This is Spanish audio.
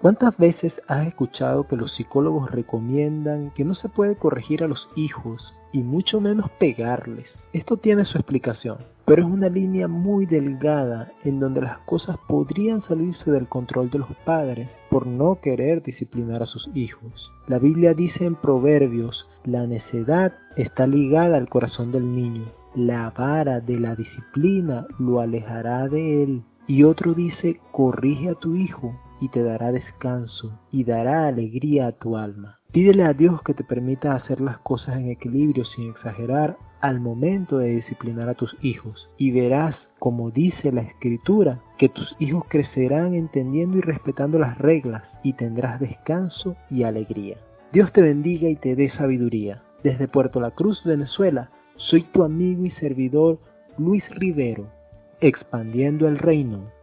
¿Cuántas veces has escuchado que los psicólogos recomiendan que no se puede corregir a los hijos y mucho menos pegarles? Esto tiene su explicación, pero es una línea muy delgada en donde las cosas podrían salirse del control de los padres por no querer disciplinar a sus hijos. La Biblia dice en Proverbios, la necedad está ligada al corazón del niño, la vara de la disciplina lo alejará de él. Y otro dice, corrige a tu hijo y te dará descanso y dará alegría a tu alma. Pídele a Dios que te permita hacer las cosas en equilibrio sin exagerar al momento de disciplinar a tus hijos y verás, como dice la escritura, que tus hijos crecerán entendiendo y respetando las reglas y tendrás descanso y alegría. Dios te bendiga y te dé sabiduría. Desde Puerto La Cruz, Venezuela, soy tu amigo y servidor Luis Rivero, expandiendo el reino